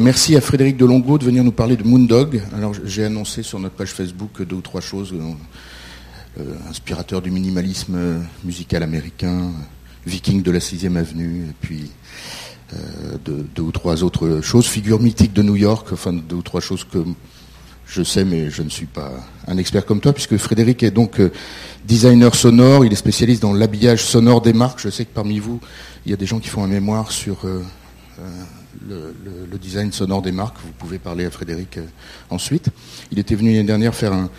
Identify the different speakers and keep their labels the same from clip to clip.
Speaker 1: Merci à Frédéric Delongo de venir nous parler de Moondog. Alors j'ai annoncé sur notre page Facebook deux ou trois choses. Euh, inspirateur du minimalisme musical américain, viking de la 6 avenue, et puis euh, deux, ou trois autres choses, figure mythique de New York, enfin deux ou trois choses que je sais, mais je ne suis pas un expert comme toi, puisque Frédéric est donc euh, designer sonore, il est spécialiste dans l'habillage sonore des marques. Je sais que parmi vous, il y a des gens qui font un mémoire sur le, design sonore des marques. Vous pouvez parler à Frédéric ensuite. Il était venu l'année dernière faire un,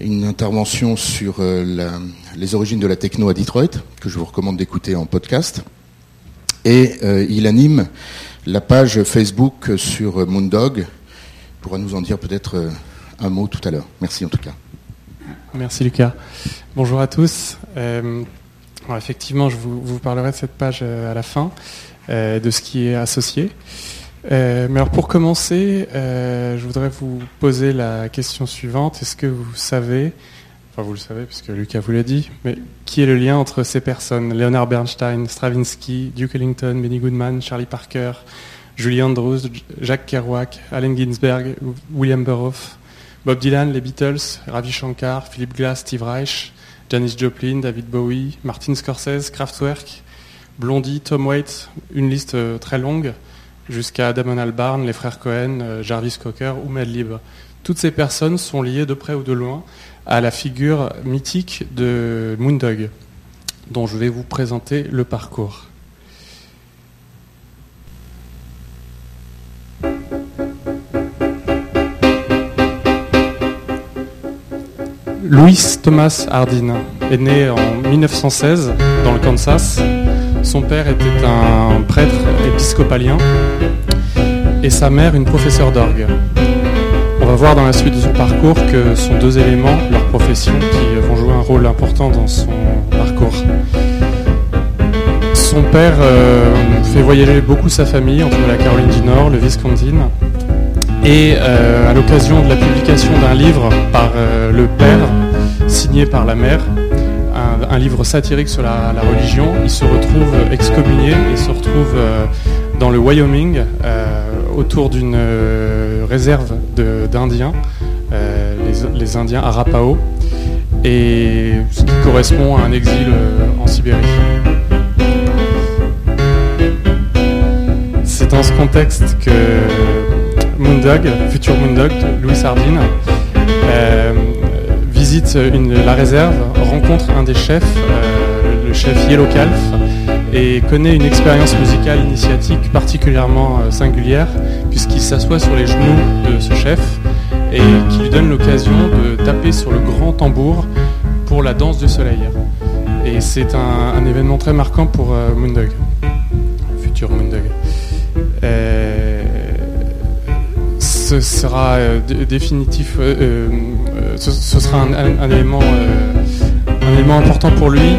Speaker 1: une intervention sur euh, les origines de la techno à Detroit, que je vous recommande d'écouter en podcast. Et euh, il anime la page Facebook sur Moondog. Il pourra nous en dire peut-être euh, un mot tout à l'heure. Merci en tout cas.
Speaker 2: Merci Lucas. Bonjour à tous. effectivement, je vous, parlerai de cette page à la fin, de ce qui est associé. Euh, mais alors pour commencer, euh, je voudrais vous poser la question suivante. Est-ce que vous savez, enfin vous le savez puisque Lucas vous l'a dit, mais qui est le lien entre ces personnes? Leonard Bernstein, Stravinsky, Duke Ellington, Benny Goodman, Charlie Parker, Julie Andrews, Jacques Kerouac, Allen Ginsberg, William Burroughs, Bob Dylan, les Beatles, Ravi Shankar, Philip Glass, Steve Reich, Janis Joplin, David Bowie, Martin Scorsese, Kraftwerk, Blondie, Tom Waits, une liste euh, très longue jusqu'à Damon Albarn, les frères Cohen, euh, Jarvis Cocker ou Madlib. Toutes ces personnes sont liées de près ou de loin à la figure mythique de Moondog, dont je vais vous présenter le parcours. Louis Thomas Hardin est né en 1916 dans le Kansas son père était un prêtre épiscopalien et sa mère une professeure d'orgue. On va voir dans la suite de son parcours que sont deux éléments, leur profession, qui vont jouer un rôle important dans son parcours. Son père euh, fait voyager beaucoup sa famille entre la Caroline du Nord, le Wisconsin, et euh, à l'occasion de la publication d'un livre par euh, le père, signé par la mère, un, livre satirique sur la, religion. Il se retrouve excommunié et se retrouve euh, dans le Wyoming euh, autour d'une euh, réserve d'Indiens, les, Indiens Arapaho, et ce qui correspond à un exil en Sibérie. C'est dans ce contexte que Moondog, futur Moondog, Louis Sardine, visite la réserve, rencontre un des chefs, euh, le chef Yellow Calf, et connaît une expérience musicale initiatique particulièrement euh, singulière, puisqu'il s'assoit sur les genoux de ce chef et qui lui donne l'occasion de taper sur le grand tambour pour la danse du soleil. Et c'est un, événement très marquant pour euh, Moondog, futur Moondog. Ce sera définitif ce, sera un, élément, euh, un élément important pour lui.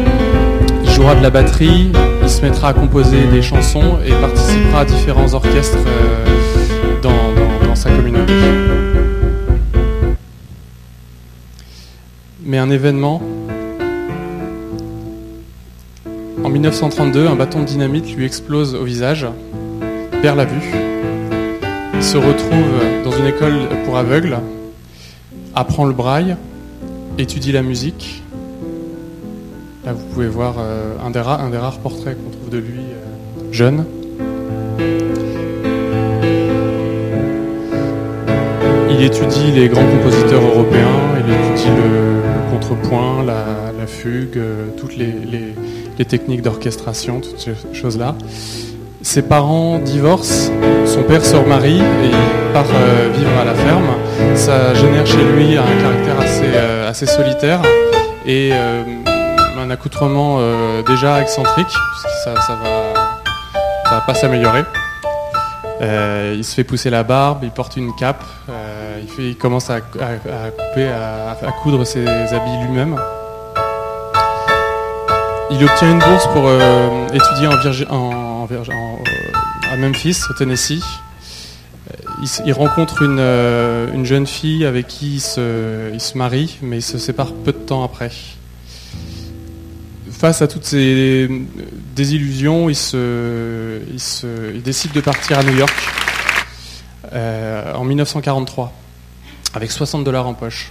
Speaker 2: Il jouera de la batterie, il se mettra à composer des chansons et participera à différents orchestres euh, dans, sa communauté. Mais un événement, en 1932, un bâton de dynamite lui explose au visage, perd la vue. Se retrouve dans une école pour aveugles apprend le braille, étudie la musique. Là, vous pouvez voir euh, un, des rares portraits qu'on trouve de lui euh, jeune. Il étudie les grands compositeurs européens, il étudie le, contrepoint, la, fugue, euh, toutes les techniques d'orchestration, toutes ces choses-là. Ses parents divorcent, son père se remarie et il part euh, vivre à la ferme. Ça génère chez lui un caractère assez, euh, solitaire et euh, un accoutrement déjà excentrique, puisque ça, ça va, pas s'améliorer. il se fait pousser la barbe, il porte une cape, il, commence à, couper, à, coudre ses habits lui-même. Il obtient une bourse pour étudier en, en à Memphis, au Tennessee. Il, rencontre euh, une, jeune fille avec qui il se, marie, mais il se sépare peu de temps après. Face à toutes ces désillusions, il, se, décide de partir à New York en 1943 avec 60 dollars en poche.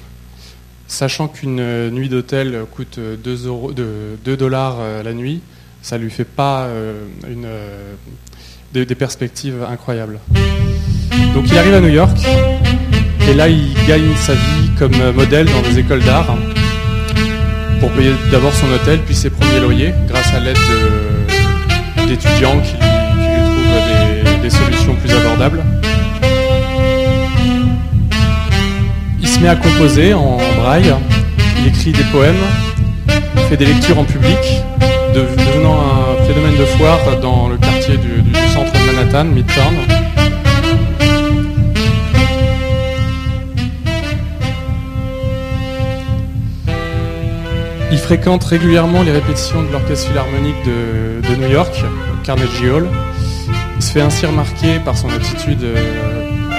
Speaker 2: Sachant qu'une nuit d'hôtel coûte 2, euros, 2 dollars la nuit, ça lui fait pas une, des, des perspectives incroyables. Donc il arrive à New York et là il gagne sa vie comme modèle dans des écoles d'art pour payer d'abord son hôtel puis ses premiers loyers grâce à l'aide d'étudiants qui, lui trouvent des, solutions plus abordables. Il se met à composer en braille, il écrit des poèmes, fait des lectures en public, devenant un phénomène de foire dans le quartier du, centre de Manhattan, Midtown. Il fréquente régulièrement les répétitions de l'Orchestre Philharmonique de, New York, Carnegie Hall. Il se fait ainsi remarquer par son attitude euh,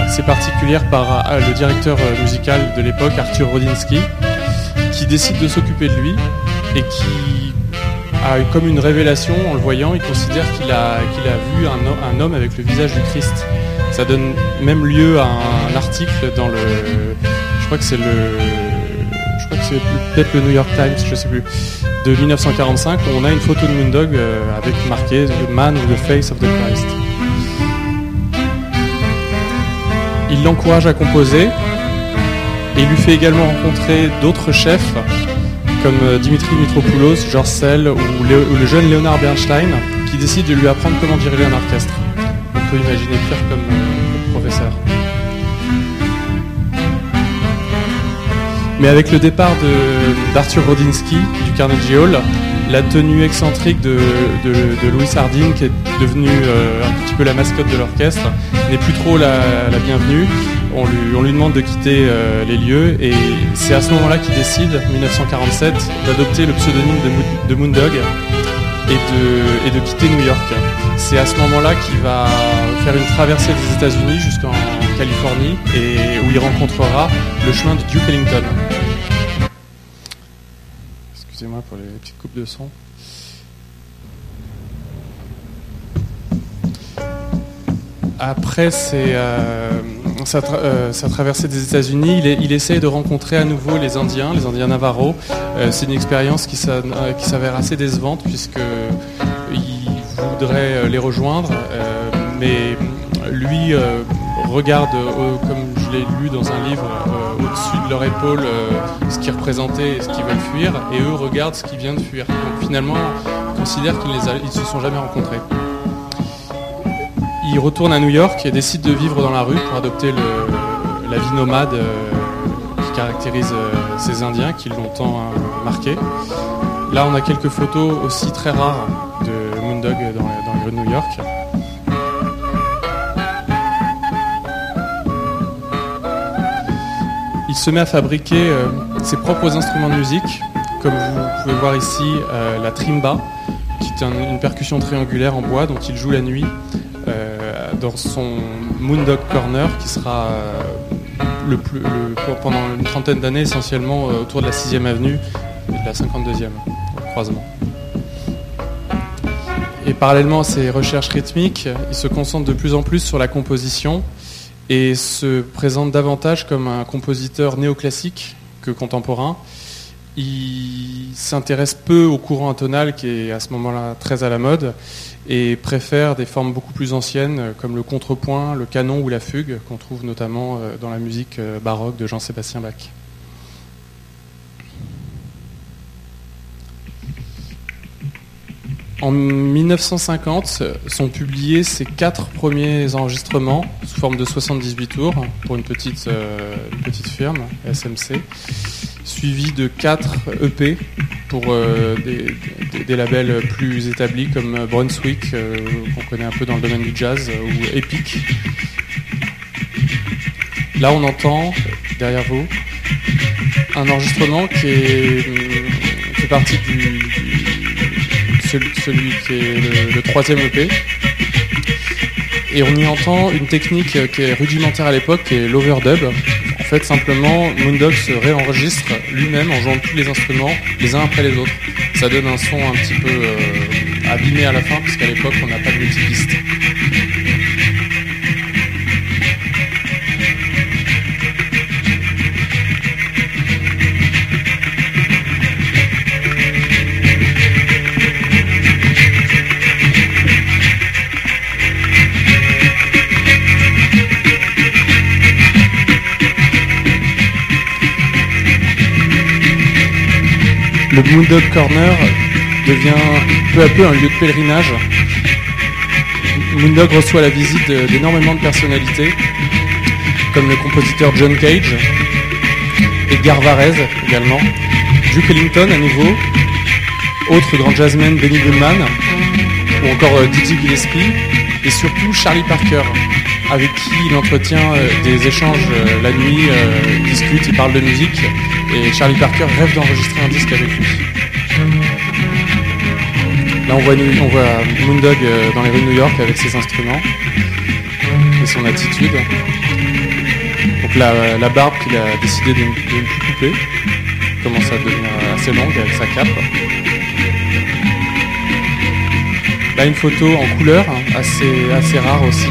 Speaker 2: assez particulière par euh, le directeur euh, musical de l'époque, Arthur Rodinsky, qui décide de s'occuper de lui et qui a eu comme une révélation en le voyant, il considère qu'il a, a vu un, homme avec le visage du Christ. Ça donne même lieu à un article dans le... Je crois que c'est le c'est peut-être le New York Times, je sais plus, de 1945, où on a une photo de Moondog euh, avec marqué The Man with the Face of the Christ. Il l'encourage à composer et lui fait également rencontrer d'autres chefs comme euh, Dimitri Mitropoulos, George Sell ou, le jeune Leonard Bernstein qui décident de lui apprendre comment diriger un orchestre. On peut imaginer Pierre comme euh, professeur. Mais avec le départ d'Arthur Rodinsky du Carnegie Hall, la tenue excentrique de, Louis Sardine, qui est devenue euh, un petit peu la mascotte de l'orchestre, n'est plus trop la, bienvenue. On lui, demande de quitter euh, les lieux et c'est à ce moment-là qu'il décide, 1947, d'adopter le pseudonyme de, Moondog et de, quitter New York. C'est à ce moment-là qu'il va faire une traversée des États-Unis jusqu'en Californie et où il rencontrera le chemin de Duke Ellington. Excusez-moi pour les petites coupes de son. Après euh, euh, sa, traversée des États-Unis, il, il, essaye de rencontrer à nouveau les Indiens, les Indiens Navarro. Euh, c'est une expérience qui s'avère assez décevante puisqu'il voudrait les rejoindre, mais lui regarde, comme je l'ai lu dans un livre, au-dessus de leur épaule ce qui représentait ce qu'ils veulent fuir, et eux regardent ce qui vient de fuir. Donc finalement, ils considèrent qu'ils ne se sont jamais rencontrés. Il retourne à New York et décide de vivre dans la rue pour adopter la vie nomade euh, qui caractérise euh, ces Indiens qui l'ont tant euh, marqué. Là, on a quelques photos aussi très rares de Moondog dans, dans les rues de New York. il se met à fabriquer ses propres instruments de musique, comme vous pouvez voir ici la trimba, qui est une percussion triangulaire en bois dont il joue la nuit dans son Moondog Corner, qui sera le plus, pendant une trentaine d'années essentiellement autour de la 6e avenue et de la 52e croisement. Et parallèlement à ses recherches rythmiques, il se concentre de plus en plus sur la composition et se présente davantage comme un compositeur néoclassique que contemporain. Il s'intéresse peu au courant intonal qui est à ce moment-là très à la mode et préfère des formes beaucoup plus anciennes comme le contrepoint, le canon ou la fugue qu'on trouve notamment euh, dans la musique euh, baroque de Jean-Sébastien Bach. En 1950 sont publiés ses quatre premiers enregistrements sous forme de 78 tours pour une petite, euh, petite firme, SMC, suivis de quatre EP pour euh, des, labels plus établis comme Brunswick, euh, qu'on connaît un peu dans le domaine du jazz, ou Epic. Là, on entend derrière vous un enregistrement qui est, fait partie du celui, qui est le, troisième EP. Et on y entend une technique qui est rudimentaire à l'époque, qui est l'overdub. Fait, simplement, Moondog se réenregistre lui-même en jouant tous les instruments les uns après les autres. Ça donne un son un petit peu euh, abîmé à la fin, puisqu'à l'époque, on n'a pas de multipiste. Le Moondog Corner devient peu à peu un lieu de pèlerinage. Moondog reçoit la visite d'énormément de personnalités, comme le compositeur John Cage, Edgar Varese également, Duke Ellington à nouveau, autre grand jazzman Benny Goodman, ou encore euh, Dizzy Gillespie, et surtout Charlie Parker, avec qui il entretient euh, des échanges euh, la nuit, discute, il parle de musique, et Charlie Parker rêve d'enregistrer un disque avec lui. Là on voit, on voit Moondog dans les rues de New York avec ses instruments et son attitude. Donc la, barbe qu'il a décidé de, de ne plus couper commence à devenir assez longue avec sa cape. Là, une photo en couleur, hein, assez, assez rare aussi.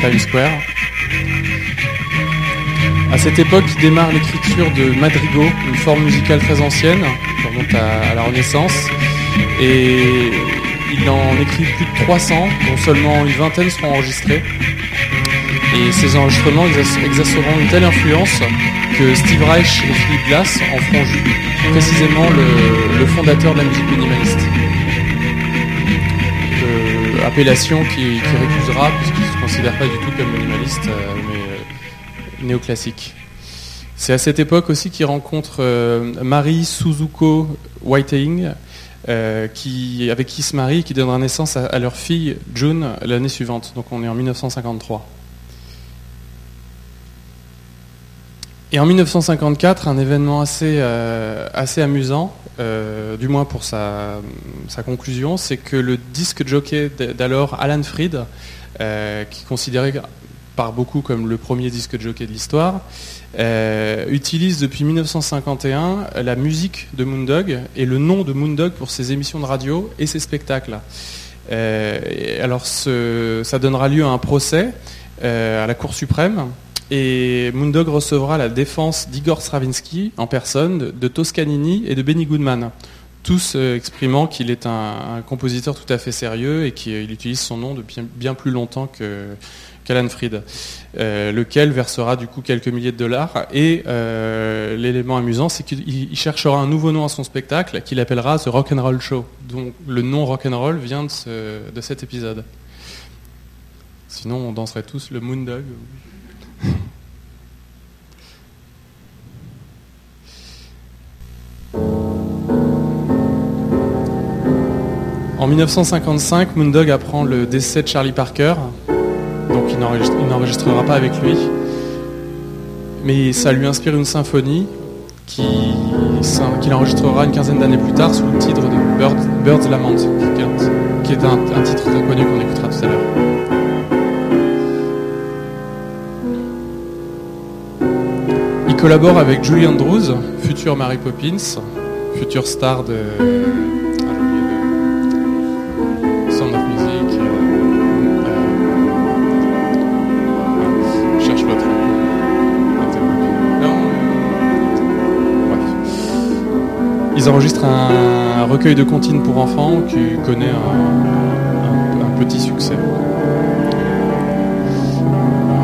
Speaker 2: Times Square. À cette époque, démarre l'écriture de madrigaux, une forme musicale très ancienne, qui remonte à, la Renaissance. Et il en écrit plus de 300, dont seulement une vingtaine seront enregistrés. Et ces enregistrements exerceront une telle influence que Steve Reich et Philippe Glass en feront précisément le, fondateur de la musique minimaliste. Euh, appellation qui, récusera puisqu'il ne se considère pas du tout comme minimaliste, euh, néoclassique. C'est à cette époque aussi qu'il rencontre Marie Suzuko Whiting, qui, avec qui se marie et qui donnera naissance à leur fille June l'année suivante. Donc on est en 1953. Et en 1954, un événement assez, euh, amusant, euh, du moins pour sa, conclusion, c'est que le disque jockey d'alors, Alan Freed, euh, qui est considéré par beaucoup comme le premier disque jockey de l'histoire, utilise depuis 1951 la musique de Moondog et le nom de Moondog pour ses émissions de radio et ses spectacles. alors ça donnera lieu à un procès à la Cour suprême et Moondog recevra la défense d'Igor Stravinsky en personne, de Toscanini et de Benny Goodman, tous euh, exprimant qu'il est un, compositeur tout à fait sérieux et qu'il utilise son nom depuis bien plus longtemps qu'Alan Freed, euh, lequel versera du coup quelques milliers de dollars. Et euh, l'élément amusant, c'est qu'il cherchera un nouveau nom à son spectacle qu'il appellera The Rock and Roll Show. Donc le nom Rock and Roll vient de, de cet épisode. Sinon, on danserait tous le Moondog. En 1955, Moondog apprend le décès de Charlie Parker, donc il n'enregistrera pas avec lui. Mais ça lui inspire une symphonie qu'il enregistrera une quinzaine d'années plus tard sous le titre de Bird's Lament, qui est un, un titre très connu qu'on écoutera tout à l'heure. Il collabore avec Julie Andrews, future Mary Poppins, future star de ils enregistrent un, recueil de comptines pour enfants qui connaît un, petit succès.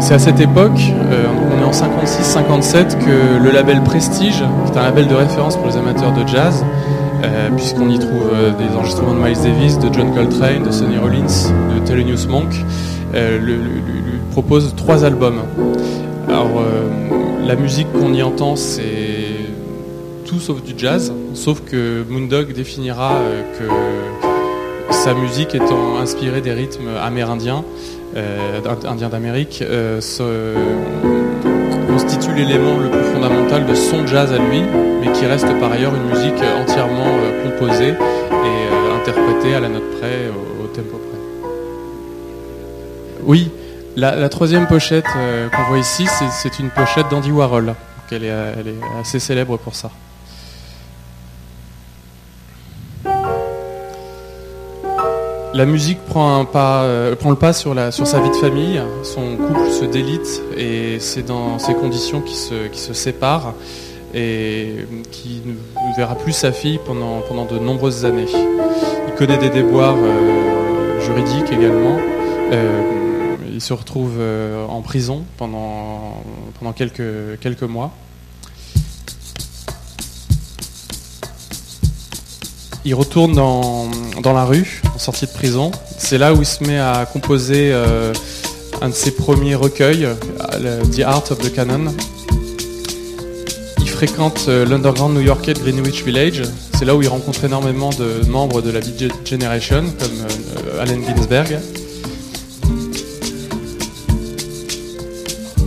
Speaker 2: C'est à cette époque, euh, on est en 56-57, que le label Prestige, qui est un label de référence pour les amateurs de jazz, euh, puisqu'on y trouve euh, des enregistrements de Miles Davis, de John Coltrane, de Sonny Rollins, de Thelonious Monk, lui propose trois albums. Alors, la musique qu'on y entend, c'est tout sauf du jazz, sauf que Moondog définira euh, que sa musique étant inspirée des rythmes amérindiens, euh, indiens d'Amérique, euh, constitue l'élément le plus fondamental de son jazz à lui, mais qui reste par ailleurs une musique entièrement composée et interprétée à la note près, au, tempo près. Oui, la, troisième pochette qu'on voit ici, c'est une pochette d'Andy Warhol. elle est assez célèbre pour ça. La musique prend, euh, le pas sur, sa vie de famille, son couple se délite et c'est dans ces conditions qu'il se, qui se sépare et qui ne verra plus sa fille pendant, de nombreuses années. Il connaît des déboires euh, juridiques également. Euh, il se retrouve en prison pendant, quelques mois. Il retourne dans, dans, la rue, en sortie de prison. C'est là où il se met à composer euh, un de ses premiers recueils, The Art of the Canon. Il fréquente euh, l'underground new-yorkais de Greenwich Village. C'est là où il rencontre énormément de membres de la Beat Generation, comme euh, Allen Ginsberg.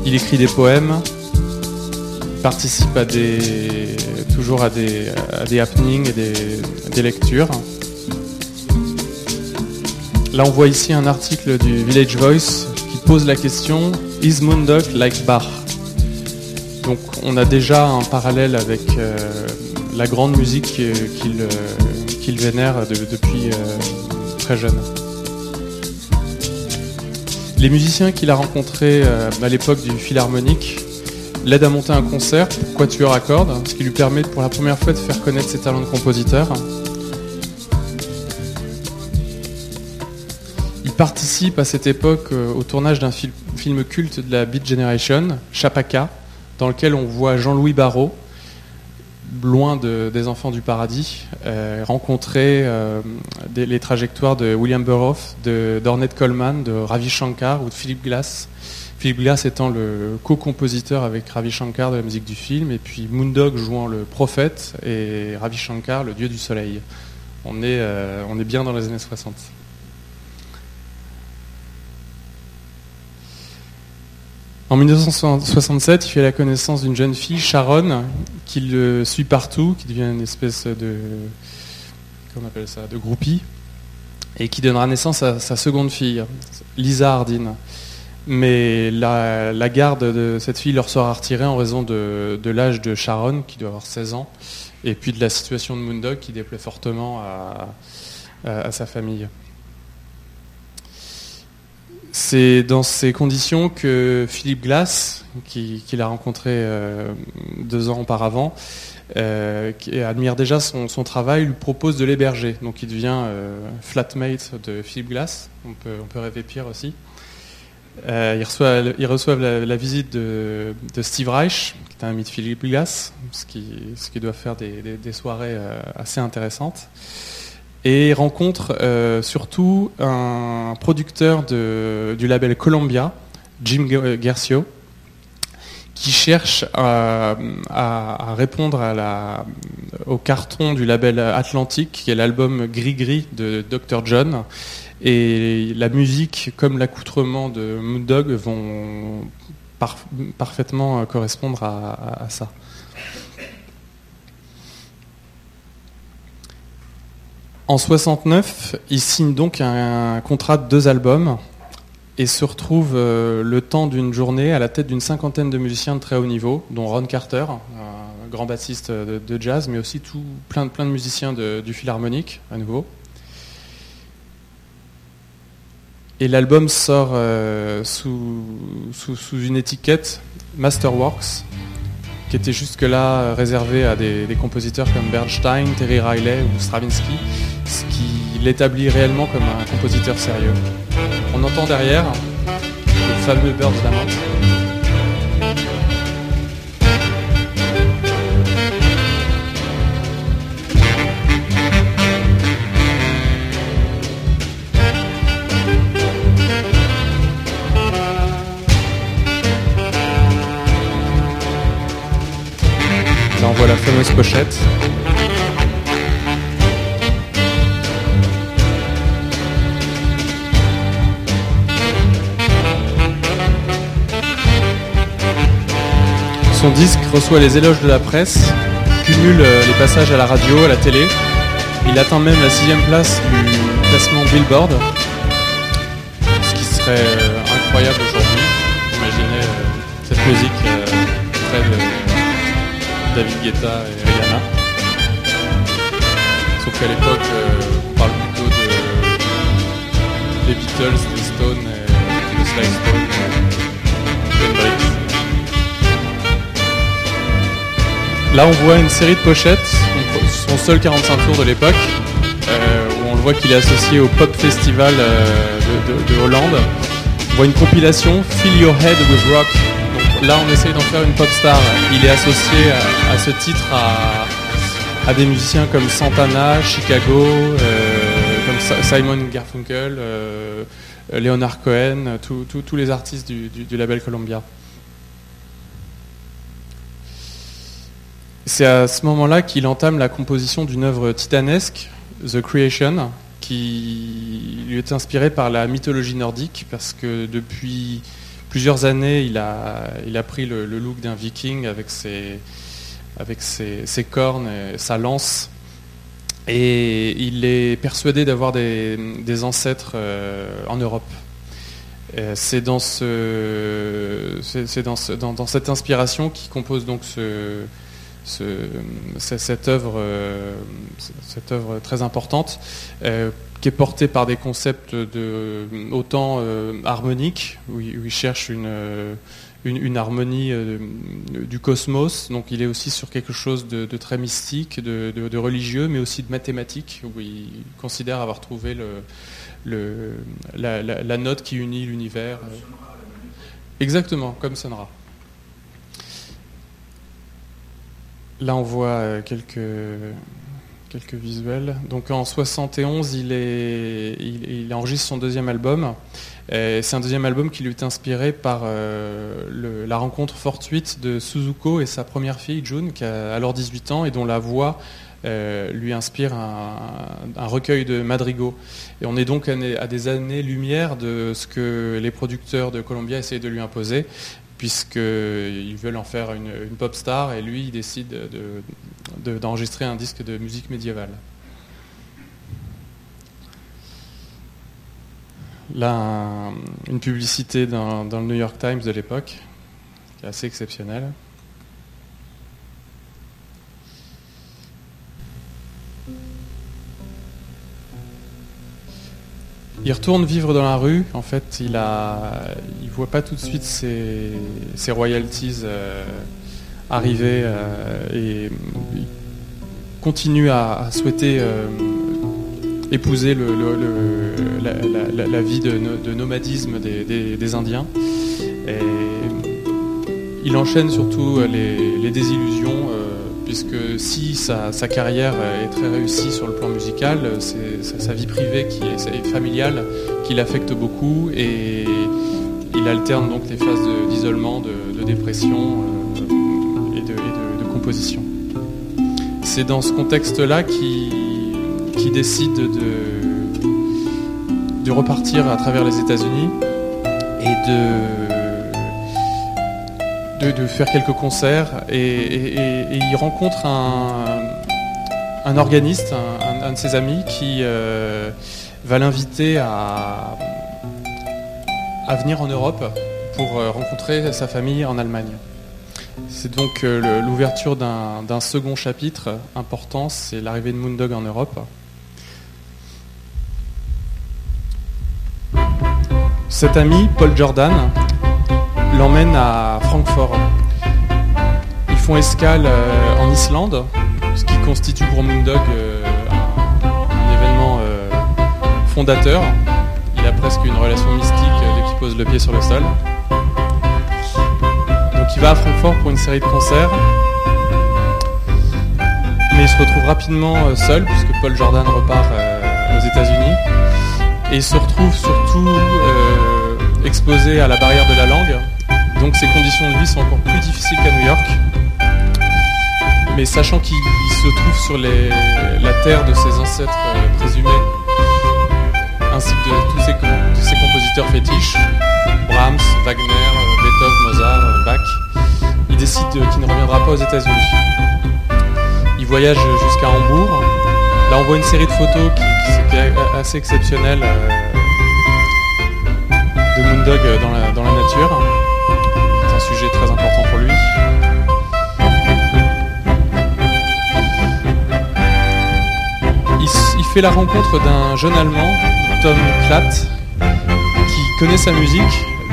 Speaker 2: Il écrit des poèmes, participe à des, toujours à des, happenings et des, lectures. Là, on voit ici un article du Village Voice qui pose la question Is Moondog like Bach? Donc, on a déjà un parallèle avec euh, la grande musique qu'il euh, vénère depuis euh, très jeune. Les musiciens qu'il a rencontrés à l'époque du Philharmonique l'aide à monter un concert pour quatuor à cordes, ce qui lui permet pour la première fois de faire connaître ses talents de compositeur. Il participe à cette époque euh, au tournage d'un film culte de la Beat Generation, Chapaka, dans lequel on voit Jean-Louis Barrault, loin des Enfants du Paradis, euh, rencontrer euh, les trajectoires de William Burroughs, d'Ornette Coleman, de Ravi Shankar ou de Philip Glass. Philippe Glass étant le co-compositeur avec Ravi Shankar de la musique du film, et puis Moondog jouant le prophète et Ravi Shankar le dieu du soleil. On est, euh, bien dans les années 60. En 1967, il fait la connaissance d'une jeune fille, Sharon, qui le suit partout, qui devient une espèce de, comment de groupie, et qui donnera naissance à sa seconde fille, Lisa Hardin. Mais la, garde de cette fille leur sera retirée en raison de, l'âge de Sharon, qui doit avoir 16 ans, et puis de la situation de Moondog, qui déplaît fortement à, sa famille. C'est dans ces conditions que Philippe Glass, qu'il a rencontré euh, deux ans auparavant, euh, qui admire déjà son, travail, lui propose de l'héberger. Donc il devient euh, flatmate de Philippe Glass. On peut, on peut rêver pire aussi. Euh, ils, reçoivent, la, visite de, Steve Reich, qui est un ami de Philippe Glass, ce qui, doit faire des, soirées euh, assez intéressantes. Et ils rencontrent euh, surtout un producteur du label Columbia, Jim Garcio, qui cherche à, répondre au carton du label Atlantic, qui est l'album Gris Gris de Dr. John, et la musique comme l'accoutrement de Moondog vont parfaitement euh, correspondre à, ça. En 69, il signe donc un, contrat de deux albums et se retrouve euh, le temps d'une journée à la tête d'une cinquantaine de musiciens de très haut niveau, dont Ron Carter, un grand bassiste de, jazz, mais aussi tout, plein, plein de musiciens du Philharmonique à nouveau. Et l'album sort euh, sous, sous, une étiquette Masterworks, qui était jusque-là réservé à des, compositeurs comme Bernstein, Terry Riley ou Stravinsky, ce qui l'établit réellement comme un compositeur sérieux. On entend derrière le fameux Birds Lament. La fameuse pochette. Son disque reçoit les éloges de la presse, cumule euh, les passages à la radio, à la télé. Il atteint même la sixième place du classement Billboard, ce qui serait euh, incroyable aujourd'hui. Imaginez euh, cette musique David Guetta et Rihanna. Sauf qu'à l'époque, euh, on parle plutôt de, des Beatles, des Stones et de Sly Stone. Là, on voit une série de pochettes, son seul 45 tours de l'époque, euh, où on le voit qu'il est associé au Pop Festival euh, de Hollande. On voit une compilation Fill Your Head with Rock Là, on essaye d'en faire une pop star. Il est associé à, ce titre à des musiciens comme Santana, Chicago, comme Simon Garfunkel, Leonard Cohen, tous les artistes du label Columbia. C'est à ce moment-là qu'il entame la composition d'une œuvre titanesque, The Creation, qui lui est inspirée par la mythologie nordique, parce que depuis plusieurs années, il a, il a pris le, look d'un viking avec ses, avec ses, cornes et sa lance. Et il est persuadé d'avoir des, ancêtres euh, en Europe. C'est dans, ce, dans, dans, cette inspiration qui compose donc ce, cette, œuvre, euh, cette œuvre très importante, euh, qui est portée par des concepts de, autant euh, harmoniques, où, il cherche une, une, harmonie du cosmos, donc il est aussi sur quelque chose de, très mystique, de, religieux, mais aussi de mathématique, où il considère avoir trouvé le, la, note qui unit l'univers. Exactement, comme Sonra. Là, on voit euh, quelques, quelques visuels. Donc en 71, il, enregistre son deuxième album. C'est un deuxième album qui lui est inspiré par euh, la rencontre fortuite de Suzuko et sa première fille, June, qui a alors 18 ans et dont la voix euh, lui inspire un, recueil de madrigaux. Et on est donc à des années-lumière de ce que les producteurs de Columbia essayent de lui imposer puisqu'ils veulent en faire une, pop star et lui il décide d'enregistrer un disque de musique médiévale. Là, une publicité dans, dans, le New York Times de l'époque, qui est assez exceptionnelle. Il retourne vivre dans la rue. En fait, il a, il voit pas tout de suite ses, royalties euh, arriver euh, et il continue à, souhaiter euh, épouser la, vie de, nomadisme des, Indiens. Et il enchaîne surtout les, désillusions puisque si sa, carrière est très réussie sur le plan musical, c'est sa, vie privée qui est, familiale qui l'affecte beaucoup et il alterne donc les phases d'isolement, de, dépression euh, et, de, composition. C'est dans ce contexte-là qu'il décide de, de repartir à travers les États-Unis et de de, faire quelques concerts et, il rencontre un, organiste, un, de ses amis qui euh, va l'inviter à, à venir en Europe pour euh, rencontrer sa famille en Allemagne. C'est donc euh, l'ouverture d'un second chapitre important, c'est l'arrivée de Moondog en Europe. Cet ami, Paul Jordan, l'emmène à Francfort. Ils font escale euh, en Islande, ce qui constitue pour Moondog euh, un, événement euh, fondateur. Il a presque une relation mystique dès qu'il pose le pied sur le sol. Donc il va à Francfort pour une série de concerts. Mais il se retrouve rapidement seul puisque Paul Jordan repart aux États-Unis. Et il se retrouve surtout exposé à la barrière de la langue, donc ses conditions de vie sont encore plus difficiles qu'à New York. Mais sachant qu'il se trouve sur la terre de ses ancêtres euh, présumés, ainsi que de tous ses, compositeurs fétiches, Brahms, Wagner, euh, Beethoven, Mozart, euh, Bach, il décide qu'il ne reviendra pas aux États-Unis. Il voyage jusqu'à Hambourg. Là, on voit une série de photos qui, est assez exceptionnelle de Moondog dans la nature sujet très important pour lui. Il, fait la rencontre d'un jeune Allemand, Tom Klatt, qui connaît sa musique,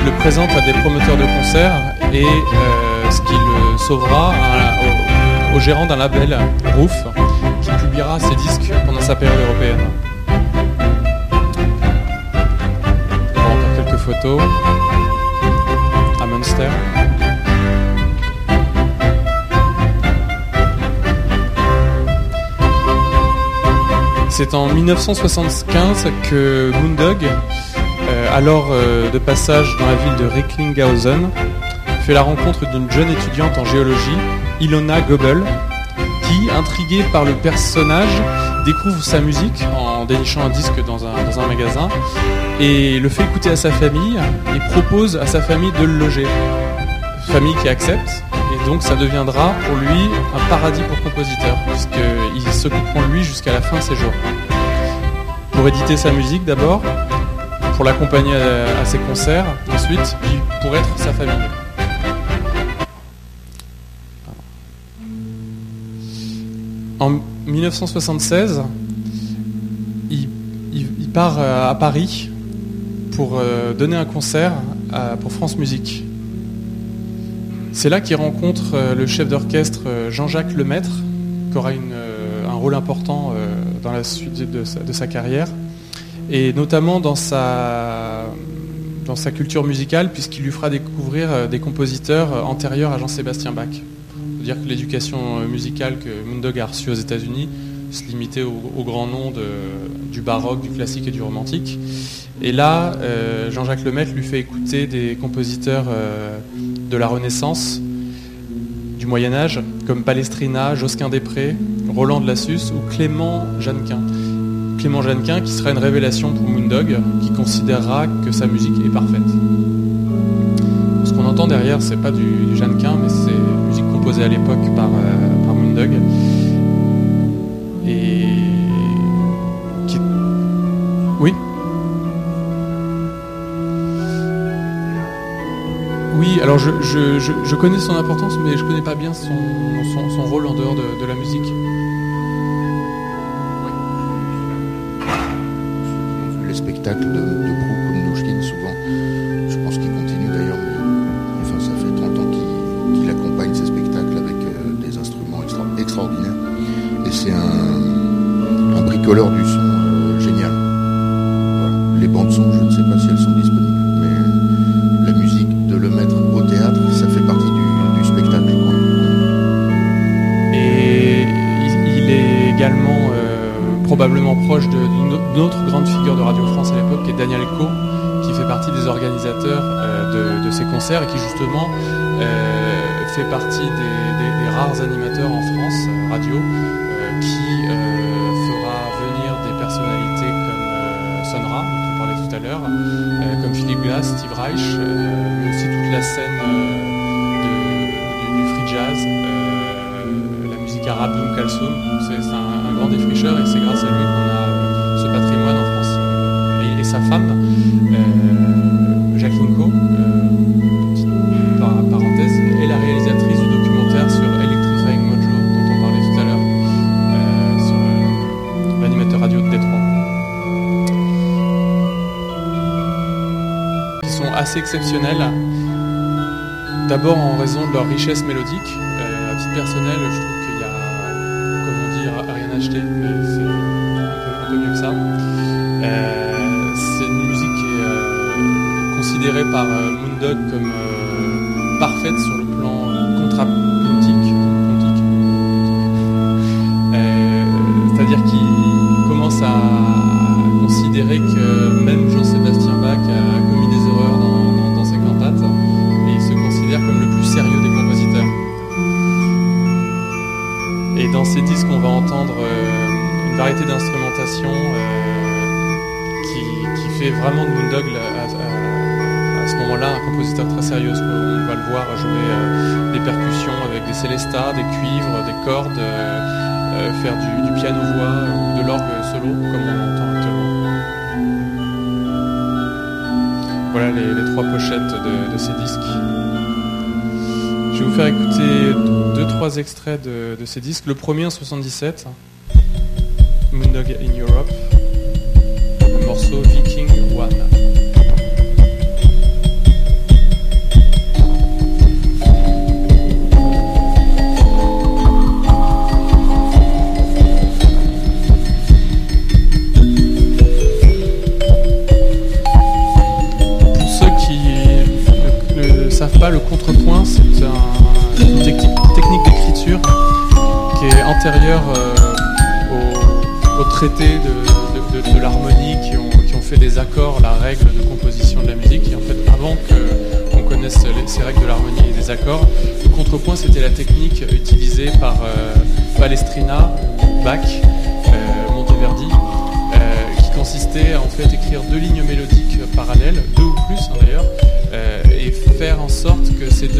Speaker 2: le présente à des promoteurs de concerts et euh, ce qui le sauvera au, gérant d'un label, Roof, qui publiera ses disques pendant sa période européenne. Encore quelques photos c'est en 1975 que Moondog, euh, alors euh, de passage dans la ville de Recklinghausen, fait la rencontre d'une jeune étudiante en géologie, Ilona Goebel, qui, intriguée par le personnage, découvre sa musique en dénichant un disque dans un, dans un magasin et le fait écouter à sa famille et propose à sa famille de le loger. Famille qui accepte et donc ça deviendra pour lui un paradis pour compositeur puisqu'ils s'occuperont de lui jusqu'à la fin de ses jours. Pour éditer sa musique d'abord, pour l'accompagner à, à ses concerts, ensuite puis pour être sa famille. En 1976, il, il- il part euh, à Paris pour euh, donner un concert pour France Musique. C'est là qu'il rencontre euh, le chef d'orchestre Jean-Jacques Lemaître, qui aura un rôle important dans la suite de sa, carrière, et notamment dans sa, dans sa culture musicale, puisqu'il lui fera découvrir des compositeurs antérieurs à Jean-Sébastien Bach. Faut dire que l'éducation musicale que Moondog a reçue aux États-Unis se limitait au, au grand nom de- du baroque, du classique et du romantique. Et là, euh, Jean-Jacques Lemaitre lui fait écouter des compositeurs euh, de la Renaissance, du Moyen Âge, comme Palestrina, Josquin des-Prés, Roland de Lassus ou Clément Jeannequin. Clément Jeannequin qui sera une révélation pour Moondog, qui considérera que sa musique est parfaite. Ce qu'on entend derrière, c'est pas du, du Jeannequin, mais c'est musique composée à l'époque par, euh, par Moondog. Et qui... Oui Oui, alors je, je, je, connais son importance, mais je connais pas bien son, son, rôle en dehors de, de la musique.
Speaker 1: Les spectacles de, de du son euh, génial. Les bandes son, je ne sais pas si elles sont disponibles, mais la musique de le mettre au théâtre, ça fait partie du, spectacle. quoi.
Speaker 2: Et il, est également euh, probablement proche d'une au- d'une autre grande figure de Radio France à l'époque, qui est Daniel Co, qui fait partie des organisateurs euh, de, ces concerts et qui justement fait partie des, rares animateurs en France, radio, Euh, mais aussi toute la scène euh, du, free jazz, euh, la musique arabe d'Oum Kalsoum. C'est un, un grand défricheur et c'est assez. D'abord en raison de leur richesse mélodique. Euh, à titre personnel, je trouve qu'il y a, comment dire, rien à acheter, mais c'est un peu, mieux que ça. Euh, c'est une musique qui est euh, considérée par Moondog comme parfaite sur d'instrumentation euh, qui, fait vraiment de Moondog à, à- ce moment-là un compositeur très sérieux. qu'on va le voir jouer euh, des percussions avec des célestas, des cuivres, des cordes, euh, faire du, piano-voix de l'orgue solo, comme on entend actuellement. Voilà les, trois pochettes de, ces disques. Je vais vous faire écouter deux, trois extraits de, ces disques. Le premier en 77, Moondog in Europe,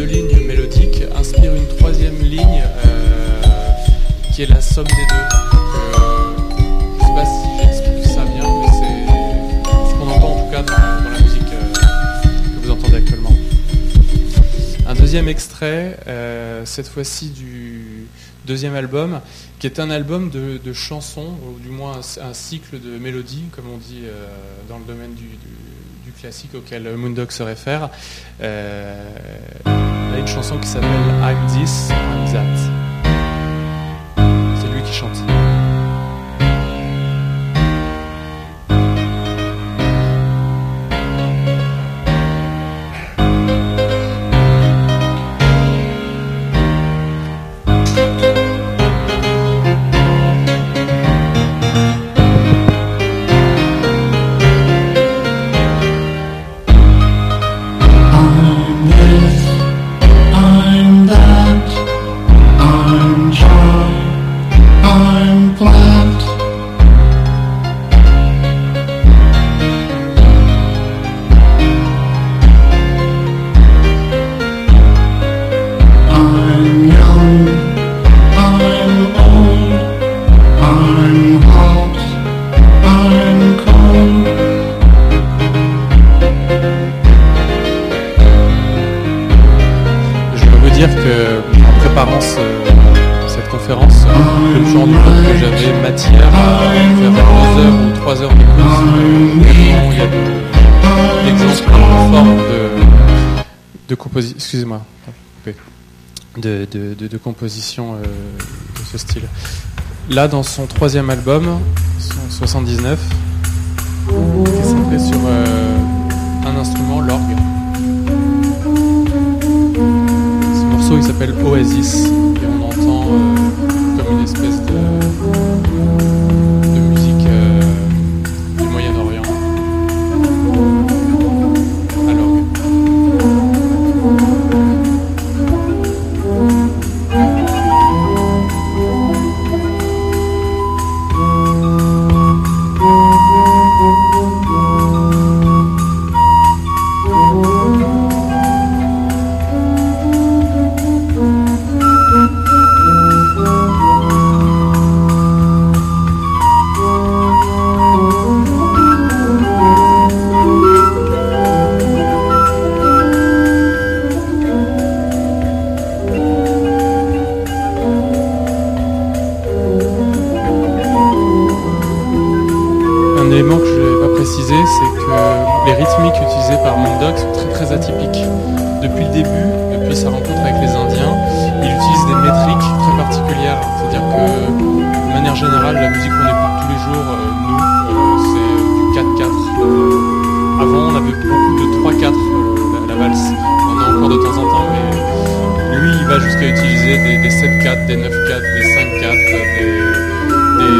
Speaker 2: deux lignes mélodiques inspirent une troisième ligne qui est la somme des deux. Euh, je sais pas si j'explique ça bien, mais c'est ce qu'on entend en tout cas dans, la musique euh, que vous entendez actuellement. Un deuxième extrait, euh, cette fois-ci du deuxième album, qui est un album de, chansons, ou du moins un, cycle de mélodies, comme on dit dans le domaine du, classique auquel Moondog se réfère. Euh, a une chanson qui s'appelle I'm This, I'm That. De, composition euh, de ce style. Là, dans son troisième album, son 79, qui est sur euh, un instrument, l'orgue. Ce morceau, il s'appelle Oasis, par Mondoc sont très très atypiques. Depuis le début, depuis sa rencontre avec les Indiens, il utilise des métriques très particulières. C'est-à-dire que, de manière générale, la musique qu'on écoute tous les jours, euh, nous, euh, c'est du 4-4. avant, on avait beaucoup de 3-4 euh, la, la, valse. On en a encore de temps en temps, mais lui, il va jusqu'à utiliser des, 7-4, des 9-4, des 5-4, des,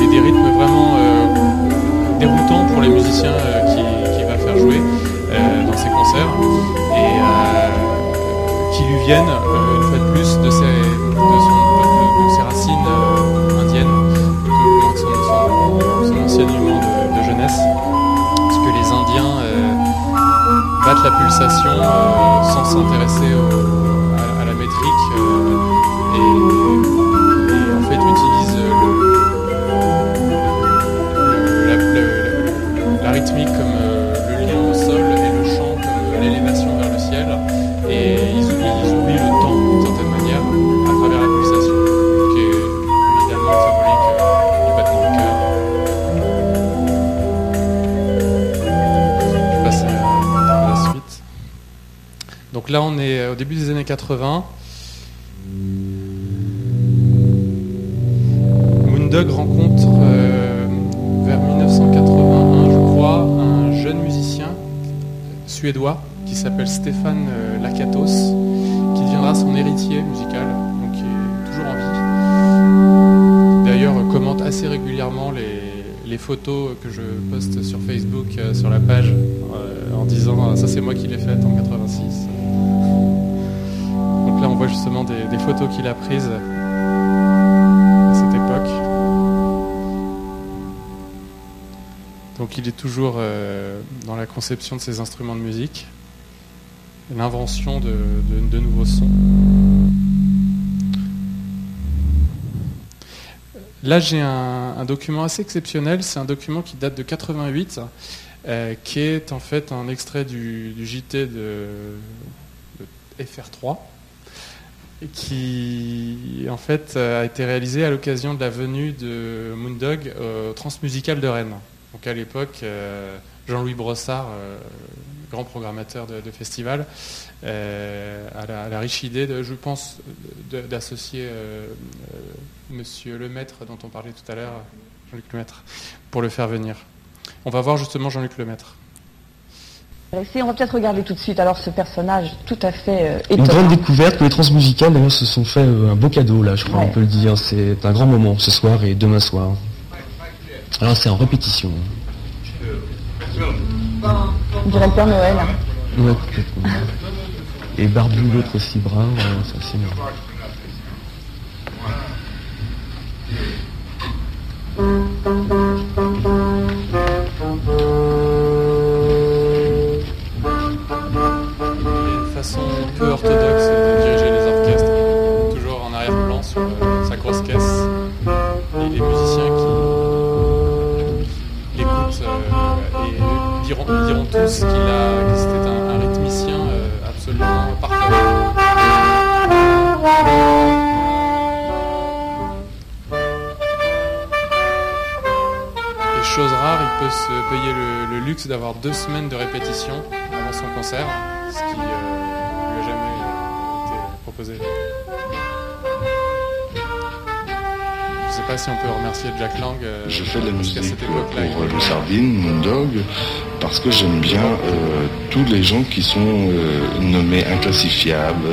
Speaker 2: des, des, rythmes vraiment euh, déroutants pour les musiciens jouer euh, dans ses concerts. Et euh, qui lui viennent euh, une fois de plus de ses, de son, de, ses racines indiennes, de son, son, son enseignement de, jeunesse, parce que les Indiens battent la pulsation sans s'intéresser à, la métrique et, et en fait utilisent le Moondog rencontre euh, vers 1981, je crois, un jeune musicien suédois qui s'appelle Stéphane euh, Lakatos, qui deviendra son héritier musical, donc qui est toujours en vie. D'ailleurs, commente assez régulièrement les, photos que je poste sur Facebook, sur la page, en disant ça c'est moi qui l'ai faite en 86. Justement des photos qu'il a prises à cette époque. Donc il est toujours euh, dans la conception de ces instruments de musique, l'invention de, nouveaux sons. Là j'ai un, document assez exceptionnel, c'est un document qui date de 88, euh, qui est en fait un extrait du, JT de, FR3 qui en fait a été réalisé à l'occasion de la venue de Moondog au Transmusical de Rennes. Donc à l'époque, euh, Jean-Louis Brossard, euh, grand programmateur de, festival, euh, a, la, riche idée, je pense, d'associer Monsieur Lemaître, dont on parlait tout à l'heure, Jean-Luc Lemaître, pour le faire venir. On va voir justement Jean-Luc Lemaître.
Speaker 3: On va peut-être regarder tout de suite alors ce personnage tout à fait étonnant.
Speaker 4: Une grande découverte, les transmusicales d'ailleurs se sont fait un beau cadeau là, je crois on peut le dire. C'est un grand moment ce soir et demain soir. Alors c'est en répétition.
Speaker 3: On dirait le Père Noël.
Speaker 4: Ouais, Et Barbu, l'autre aussi brun, ça c'est bien.
Speaker 2: Orthodoxe de diriger les orchestres, toujours en arrière-plan sur sa grosse caisse. Et les musiciens diront, diront tous qu'il a, que c'était un, rythmicien euh, absolument parfait. Et chose rare, il peut se payer le, le luxe d'avoir deux semaines de répétition avant son concert, ce qui euh, sais pas si on peut remercier Jack Lang. Euh,
Speaker 5: je fais de la musique pour euh, le Sardine, Moondog, parce que j'aime bien euh, tous les gens qui sont nommés inclassifiables,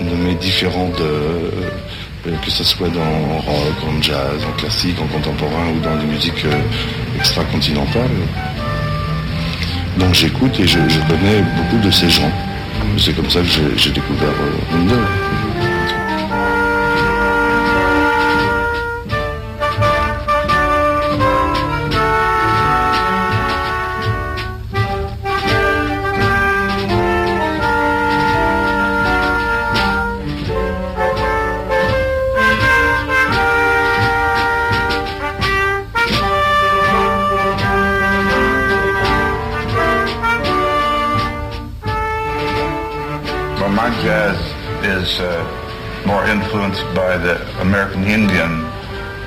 Speaker 5: nommés différents de que ce soit dans rock, en jazz, en classique, en contemporain ou dans les musiques extra-continentales. Donc j'écoute et je, connais beaucoup de ces gens. C'est comme ça que j'ai découvert Moondog.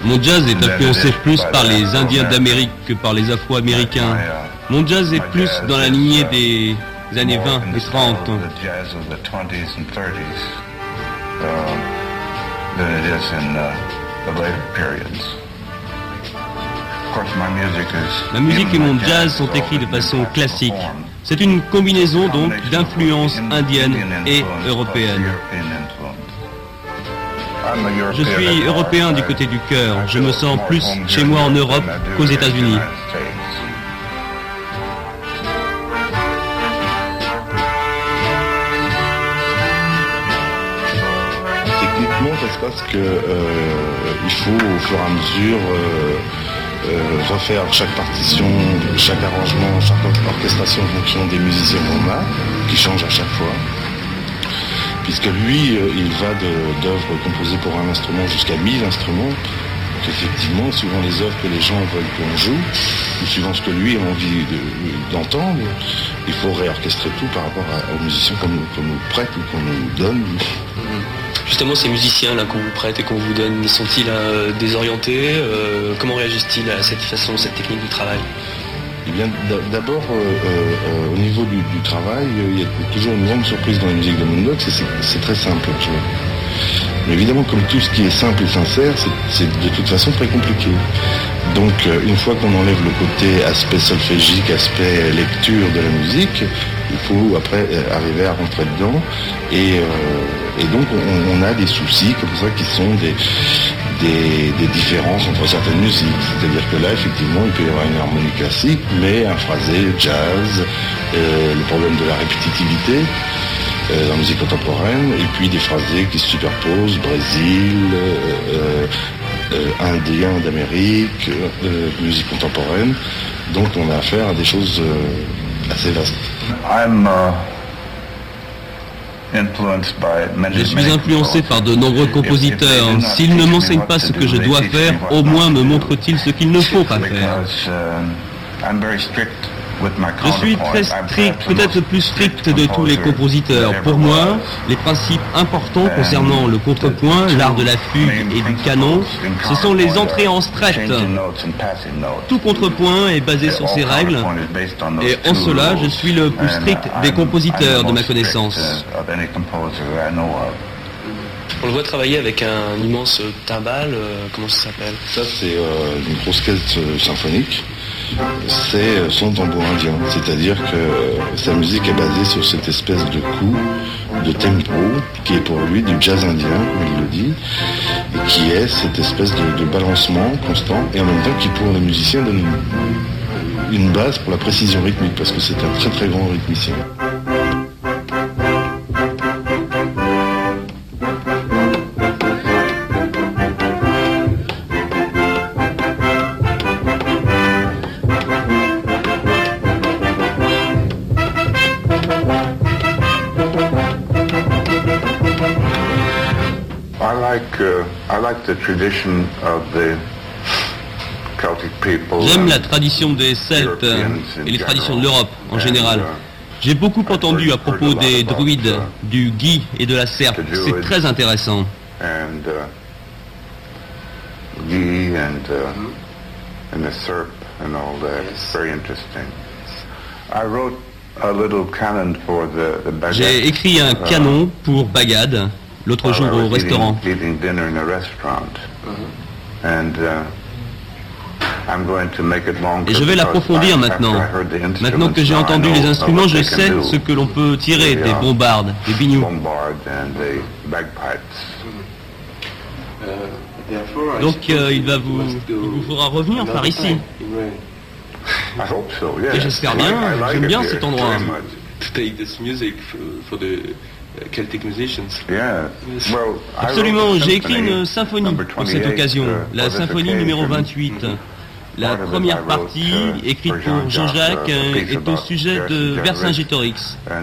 Speaker 6: Mon jazz est influencé plus par les Indiens d'Amérique que par les Afro-Américains. Mon jazz est plus dans la lignée des années 20 et 30. Ma musique et mon jazz sont écrits de façon classique. C'est une combinaison donc d'influences indiennes et européennes. Je suis européen du côté du cœur. Je me sens plus chez moi en Europe qu'aux États-Unis.
Speaker 5: Techniquement, ça se passe que euh, il faut au fur et à mesure euh, euh, refaire chaque partition, chaque arrangement, chaque orchestration en fonction des musiciens qu'on a, qui changent à chaque fois puisque lui, euh, il va d'œuvres composées pour un instrument jusqu'à 1000 instruments. Donc effectivement, suivant les œuvres que les gens veulent qu'on joue, ou suivant ce que lui a envie d'entendre, il faut réorchestrer tout par rapport aux musiciens qu'on nous, prête ou qu'on nous donne.
Speaker 6: Justement, ces musiciens-là qu'on vous prête et qu'on vous donne, sont-ils euh, désorientés euh, Comment réagissent-ils à cette façon, cette technique du travail?
Speaker 5: Eh bien, d'abord, euh, euh, au niveau du, travail, euh, il y a toujours une grande surprise dans la musique de Moondog, c'est très simple. Mais évidemment, comme tout ce qui est simple et sincère, c'est de toute façon très compliqué. Donc, une fois qu'on enlève le côté aspect solfégique, aspect lecture de la musique, il faut après arriver à rentrer dedans. Et, donc, on, a des soucis comme ça qui sont des, des, différences entre certaines musiques. C'est-à-dire que là, effectivement, il peut y avoir une harmonie classique, mais un phrasé jazz, euh, le problème de la répétitivité euh, dans la musique contemporaine, et puis des phrasés qui se superposent, Brésil, euh, Indien d'Amérique, musique contemporaine. Donc on a affaire à des choses assez vastes.
Speaker 6: Je suis influencé par de nombreux compositeurs. S'ils ne m'enseignent pas ce que je dois faire, au moins me montrent-ils ce qu'il ne faut pas faire. Je suis très strict, peut-être le plus strict de tous les compositeurs. Pour moi, les principes importants concernant le contrepoint, l'art de la fugue et du canon, ce sont les entrées en strette. Tout contrepoint est basé sur ces règles. et en cela, je suis le plus strict des compositeurs de ma connaissance.
Speaker 7: On le voit travailler avec un immense timbal, euh, comment ça s'appelle?
Speaker 5: Ça c'est euh, une grosse caisse euh, symphonique c'est son tambour indien. C'est-à-dire que sa musique est basée sur cette espèce de coup, de tempo, qui est pour lui du jazz indien, il le dit, et qui est cette espèce de, balancement constant, et en même temps qui pour les musiciens donne une base pour la précision rythmique, parce que c'est un très très grand rythmicien.
Speaker 6: J'aime la tradition des Celtes et les traditions de l'Europe en général. Uh, J'ai beaucoup entendu à propos des druides, uh, du gui et de la serpe. C'est très intéressant. J'ai écrit un uh, canon pour Bagad l'autre jour au restaurant. Et je vais l'approfondir maintenant. Maintenant que j'ai entendu les instruments, je sais ce que l'on peut tirer des bombardes, des binious. Donc euh, il va vous, il vous faudra revenir par ici. Et j'espère bien, j'aime bien cet endroit.
Speaker 7: Celtic musicians.
Speaker 6: Absolument, j'ai écrit une symphonie pour cette occasion, uh, la symphonie numéro 28. La première partie, écrite pour Jean-Jacques, uh, est au sujet de Vercingétorix. Uh,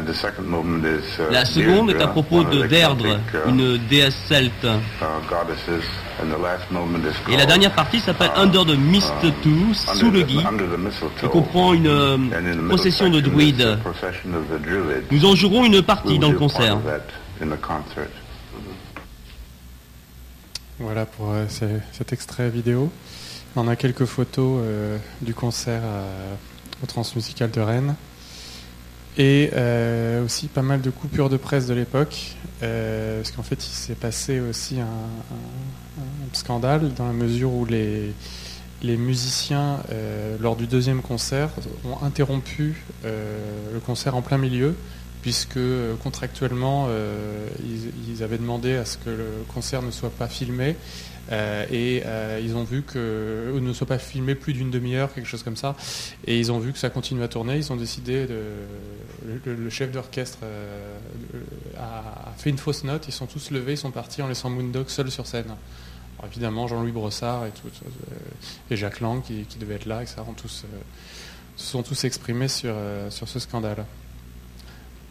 Speaker 6: la seconde est à propos de Derdre, une déesse celte. Et la dernière partie s'appelle Under the Mist 2, sous le gui, et comprend une euh, procession de druides. Nous en jouerons une partie dans le concert.
Speaker 2: Voilà pour euh, cet extrait vidéo. On a quelques photos euh, du concert au Transmusical de Rennes et aussi pas mal de coupures de presse de l'époque, parce qu'en fait il s'est passé aussi un, scandale dans la mesure où les, musiciens, euh, lors du deuxième concert, ont interrompu euh, le concert en plein milieu, puisque euh, contractuellement, ils, avaient demandé à ce que le concert ne soit pas filmé. Et ils ont vu que ou ne soit pas filmé plus d'une demi-heure, quelque chose comme ça. Et ils ont vu que ça continue à tourner. Ils ont décidé de. Le, chef d'orchestre a, fait une fausse note. Ils sont tous levés, ils sont partis en laissant Moondog seul sur scène évidemment, Jean-Louis Brossard et, euh, Jacques Lang, qui, devaient être là, et ça tous, euh, se sont tous exprimés sur, euh, sur ce scandale.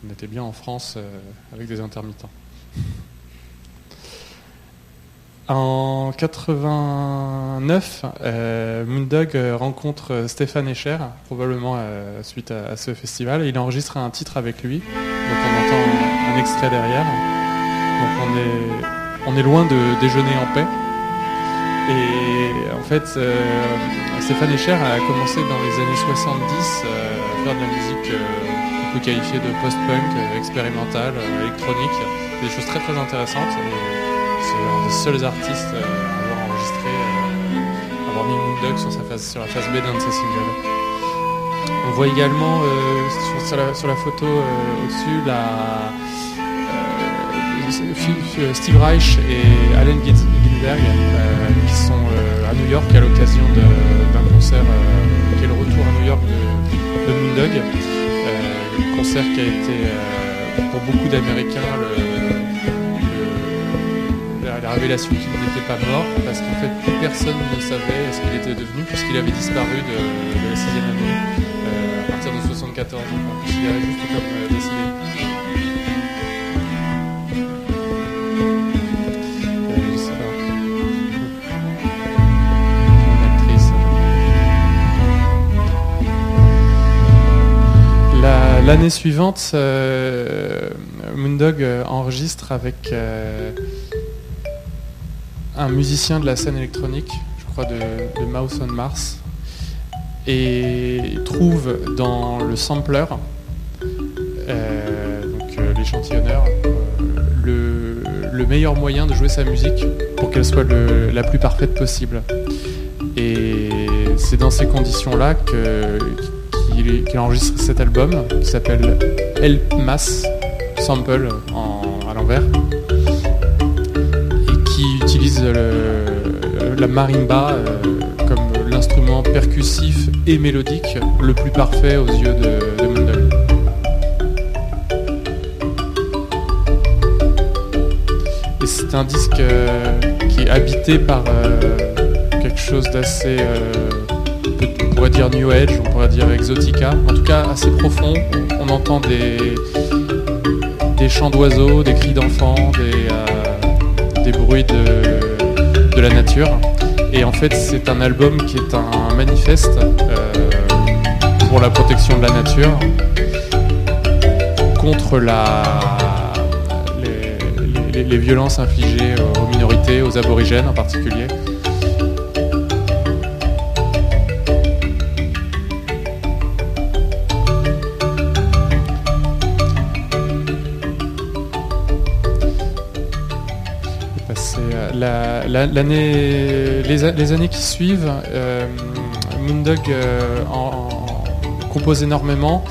Speaker 2: On était bien en France avec des intermittents. En 89, Moondog rencontre Stéphane Echer, probablement suite à, ce festival, il enregistre un titre avec lui. Donc on entend un, extrait derrière. Donc on est, on est loin de déjeuner en paix. Et en fait, euh, Stéphane Echer a commencé dans les années 70 euh, à faire de la musique euh, qu'on peut qualifier de post-punk, expérimentale, électronique. Des choses très très intéressantes. C'est un des seuls artistes à avoir enregistré, à avoir mis Moondog sur, la face B d'un de ses singles. On voit également sur, la, sur, la, photo au-dessus la, Steve Reich et Allen Ginsberg qui sont à New York à l'occasion d'un concert, qui est le retour à New York de, de Moondog. concert qui a été pour beaucoup d'Américains la, révélation qu'il n'était pas mort, parce qu'en fait personne ne savait ce qu'il était devenu, puisqu'il avait disparu de, la sixième année à partir de 74, enfin, considéré juste comme euh, décédé. L'année suivante, euh, Moondog euh, enregistre avec euh, un musicien de la scène électronique, je crois de, Mouse on Mars, et trouve dans le sampler, donc l'échantillonneur, le, le, meilleur moyen de jouer sa musique pour qu'elle soit la plus parfaite possible. Et c'est dans ces conditions-là que qui a enregistré cet album qui s'appelle El Mas Sample à l'envers la marimba euh, comme l'instrument percussif et mélodique le plus parfait aux yeux de, de. Et c'est un disque euh, qui est habité par euh, quelque chose d'assez on pourrait dire New Age, on pourrait dire Exotica, en tout cas assez profond. On entend des, chants d'oiseaux, des cris d'enfants, des, des bruits de, de, la nature. Et en fait, c'est un album qui est un manifeste euh, pour la protection de la nature, contre la, les, les violences infligées aux minorités, aux aborigènes en particulier. L'année, les, années qui suivent, euh, Moondog euh, compose énormément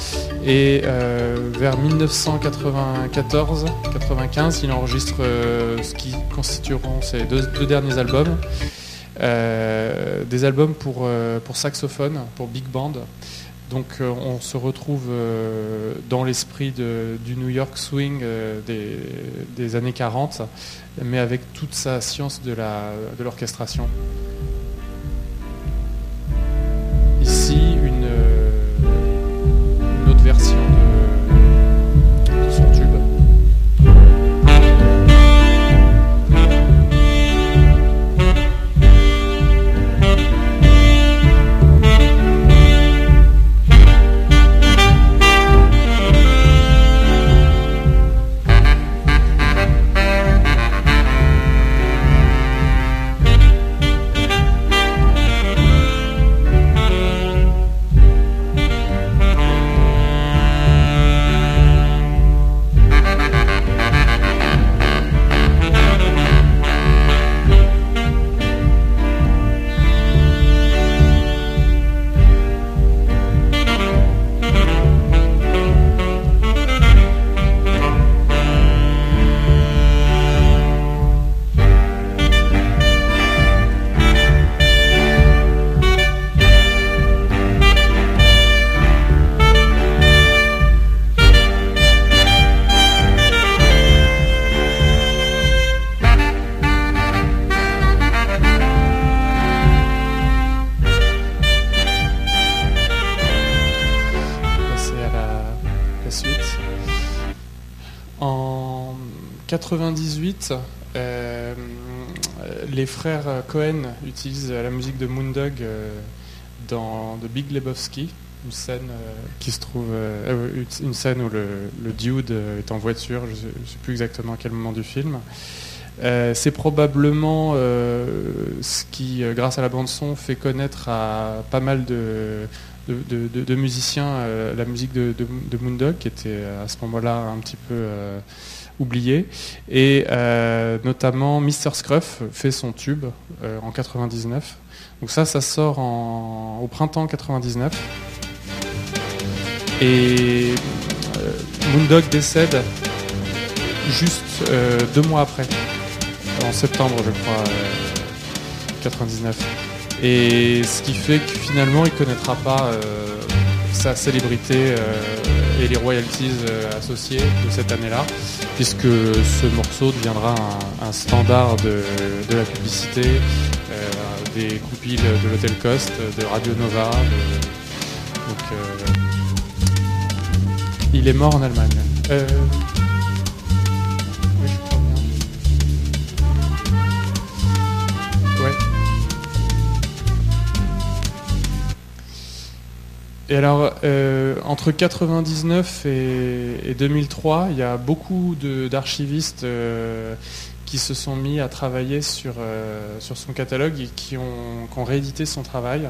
Speaker 2: et euh, vers 1994-95, il enregistre ce qui constitueront ses deux, derniers albums. des albums pour saxophone, pour big band. Donc on se retrouve dans l'esprit du New York Swing des, des, années 40 mais avec toute sa science de l'orchestration. Euh, les frères Cohen utilisent la musique de Moondog euh, dans The Big Lebowski, une scène euh, qui se trouve, une scène où le, dude est en voiture, je ne sais, plus exactement à quel moment du film. c'est probablement ce qui, grâce à la bande son, fait connaître à pas mal de, de, musiciens la musique de, Moondog, qui était à ce moment-là un petit peu oublié. Et euh, notamment Mr. Scruff fait son tube euh, en 99. Donc ça, ça sort au printemps 99. Et euh, Moondog décède juste deux mois après, en septembre, je crois, 99. Et ce qui fait que finalement, il connaîtra pas sa célébrité et les royalties associées de cette année-là, puisque ce morceau deviendra un, standard de, la publicité, des compiles de l'Hôtel Cost, de Radio Nova. il est mort en Allemagne. Et alors, euh, entre 99 et, 2003, il y a beaucoup d'archivistes euh, qui se sont mis à travailler sur, sur son catalogue et qui ont, qui ont réédité son travail.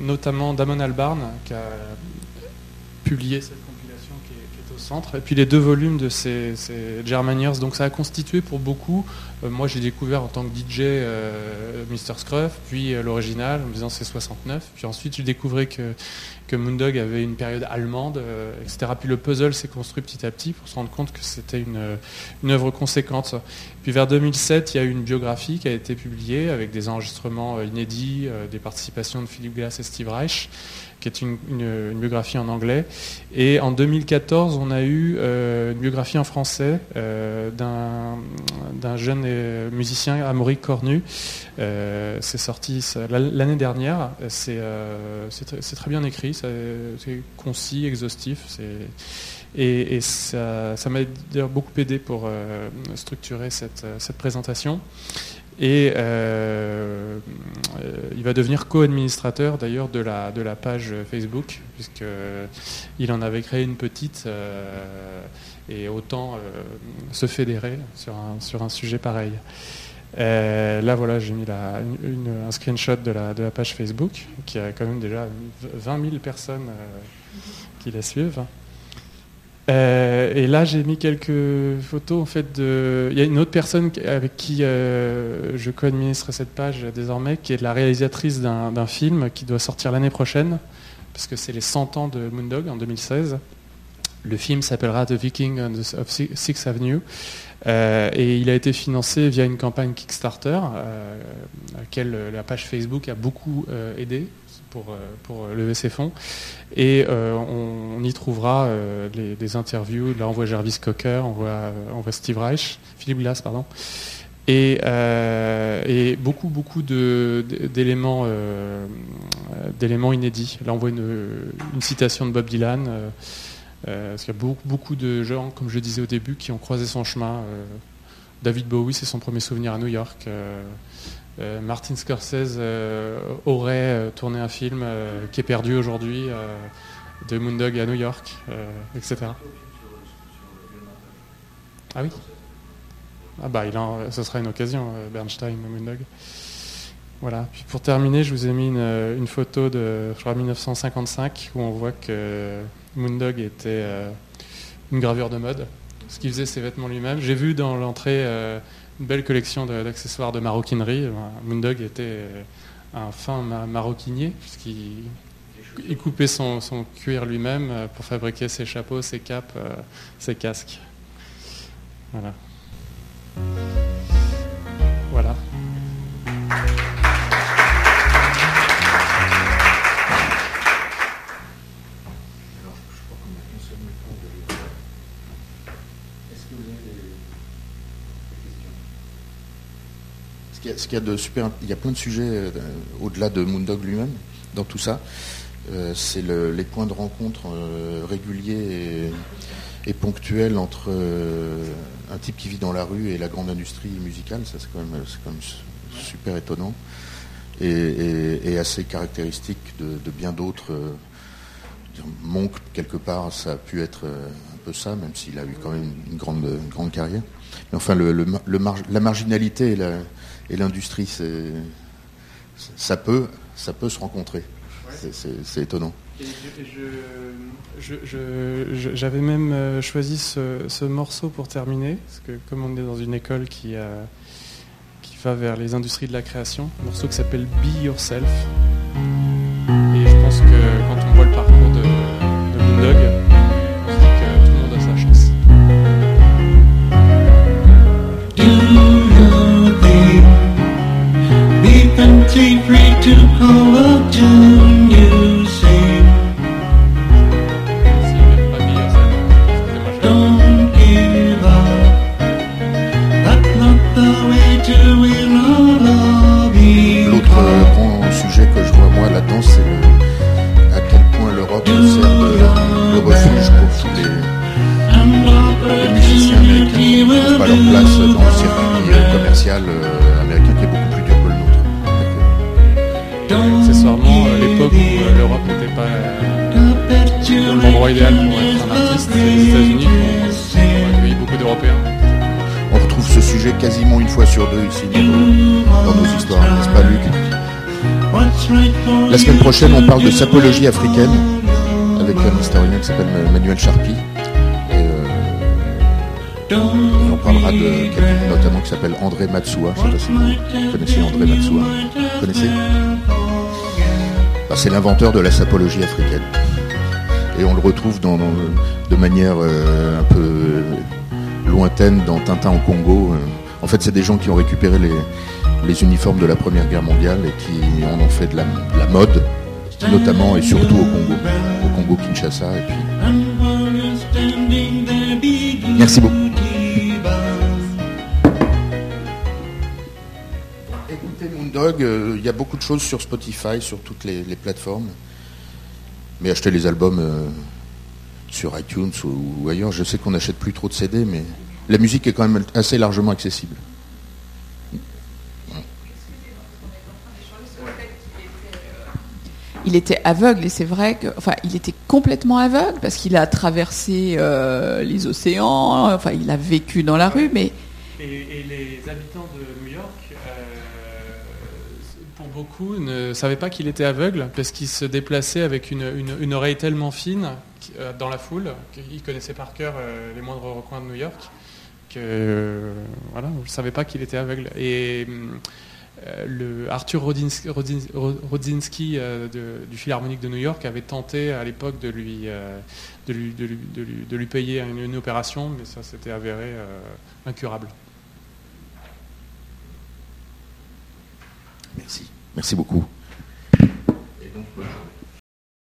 Speaker 2: notamment Damon Albarn, qui a publié cette compilation qui est, au centre. Et puis les deux volumes de ces, ces, Germaniers. Donc ça a constitué pour beaucoup, euh, moi j'ai découvert en tant que DJ euh, Mr. Scruff, puis euh, l'original en me disant c'est 69. Puis ensuite j'ai découvert que, que Moondog avait une période allemande, etc. Puis le puzzle s'est construit petit à petit pour se rendre compte que c'était une, une œuvre conséquente. Puis vers 2007, il y a eu une biographie qui a été publiée avec des enregistrements inédits, des participations de Philippe Glass et Steve Reich qui est une, biographie en anglais. Et en 2014, on a eu euh, une biographie en français euh, d'un jeune euh, musicien, Amaury Cornu. c'est sorti l'année dernière. C'est très bien écrit, c'est concis, exhaustif. Et, et, ça m'a d'ailleurs beaucoup aidé pour structurer cette, cette présentation. Et euh, euh, il va devenir co-administrateur d'ailleurs de la, de la page Facebook, puisqu'il en avait créé une petite, euh, et autant se fédérer sur un, sur un sujet pareil. là, voilà, j'ai mis la, un screenshot de la, de la page Facebook, qui a quand même déjà 20 000 personnes qui la suivent. Euh, et là, j'ai mis quelques photos. En fait, de... il y a une autre personne avec qui euh, je co-administre cette page désormais, qui est la réalisatrice d'un film qui doit sortir l'année prochaine, parce que c'est les 100 ans de Moondog en 2016. Le film s'appellera The Viking of Sixth Avenue. Euh, et il a été financé via une campagne Kickstarter, à laquelle la page Facebook a beaucoup aidé pour, euh, euh, lever ses fonds. Et euh, on, y trouvera des interviews. Là, on voit Jarvis Cocker, on voit, on voit Steve Reich, Philippe Glass, pardon. Et, et, beaucoup beaucoup d'éléments d'éléments inédits. Là on voit une, une citation de Bob Dylan, parce qu'il y a beaucoup, beaucoup de gens, comme je disais au début, qui ont croisé son chemin. David Bowie, c'est son premier souvenir à New York. Euh, Martin Scorsese euh, aurait euh, tourné un film qui est perdu aujourd'hui de Moondog à New York, etc. Ah oui? Ah bah ce sera une occasion, Bernstein, Moondog. Voilà. Puis pour terminer, je vous ai mis une, photo de je 1955 où on voit que Moondog était une gravure de mode. Ce qu'il faisait ses vêtements lui-même. J'ai vu dans l'entrée une belle collection d'accessoires de, maroquinerie. Moondog était un fin maroquinier, puisqu'il coupait son, cuir lui-même euh, pour fabriquer ses chapeaux, ses capes, euh, ses casques. Voilà. Voilà.
Speaker 1: Qu'il y a de super, il y a plein de sujets euh, au-delà de Moondog lui-même dans tout ça. Euh, c'est les points de rencontre euh, réguliers et, ponctuels entre un type qui vit dans la rue et la grande industrie musicale. Ça, c'est quand même, super étonnant et, assez caractéristique de, bien d'autres. Monk, quelque part, ça a pu être un peu ça, même s'il a eu quand même une grande, grande carrière. Mais enfin, la marginalité et la, et l'industrie, ça peut, ça peut se rencontrer. C'est étonnant.
Speaker 2: J'avais même euh, choisi ce, morceau pour terminer, parce que comme on est dans une école qui, qui va vers les industries de la création, un morceau qui s'appelle Be Yourself. L'autre grand sujet que je vois moi là-dedans, c'est à quel point l'Europe sert de, refuge pour tous
Speaker 1: les, musiciens qui ne trouvent pas leur
Speaker 2: place dans le circuit commercial. Euh, pas l'endroit idéal pour être un artiste, les États-Unis accueilli beaucoup d'Européens.
Speaker 1: On retrouve ce sujet quasiment une fois sur deux ici dans nos, histoires, n'est-ce pas Luc? La semaine prochaine, on parle de sapologie africaine avec un historien qui s'appelle Manuel Charpie. Et, on parlera de quelqu'un notamment qui s'appelle André Matsua. Je sais pas si vous connaissez André Matsua. Vous connaissez? Bah, C'est l'inventeur de la sapologie africaine et on le retrouve de manière euh, un peu lointaine dans Tintin au Congo. En fait, c'est des gens qui ont récupéré les, uniformes de la Première Guerre mondiale et qui en ont fait de la, mode, notamment et surtout au Congo, au Congo Kinshasa. Et puis... Merci beaucoup. Euh, il y a beaucoup de choses sur Spotify, sur toutes les plateformes. Mais acheter les albums euh, sur iTunes ou, ailleurs, je sais qu'on n'achète plus trop de CD, mais la musique est quand même assez largement accessible.
Speaker 8: il était aveugle et c'est vrai que, enfin, il était complètement aveugle parce qu'il a traversé euh, les océans, enfin, il a vécu dans la rue, mais.
Speaker 2: Et, les habitants de New York beaucoup ne savaient pas qu'il était aveugle parce qu'il se déplaçait avec une, oreille tellement fine euh, dans la foule qu'il connaissait par cœur euh, les moindres recoins de New York que euh, voilà, on ne savait pas qu'il était aveugle. Et le Arthur Rodzinski, du Philharmonique de New York avait tenté à l'époque de lui, de, lui, de, lui, payer une, opération, mais ça s'était avéré incurable.
Speaker 1: Merci. Merci beaucoup.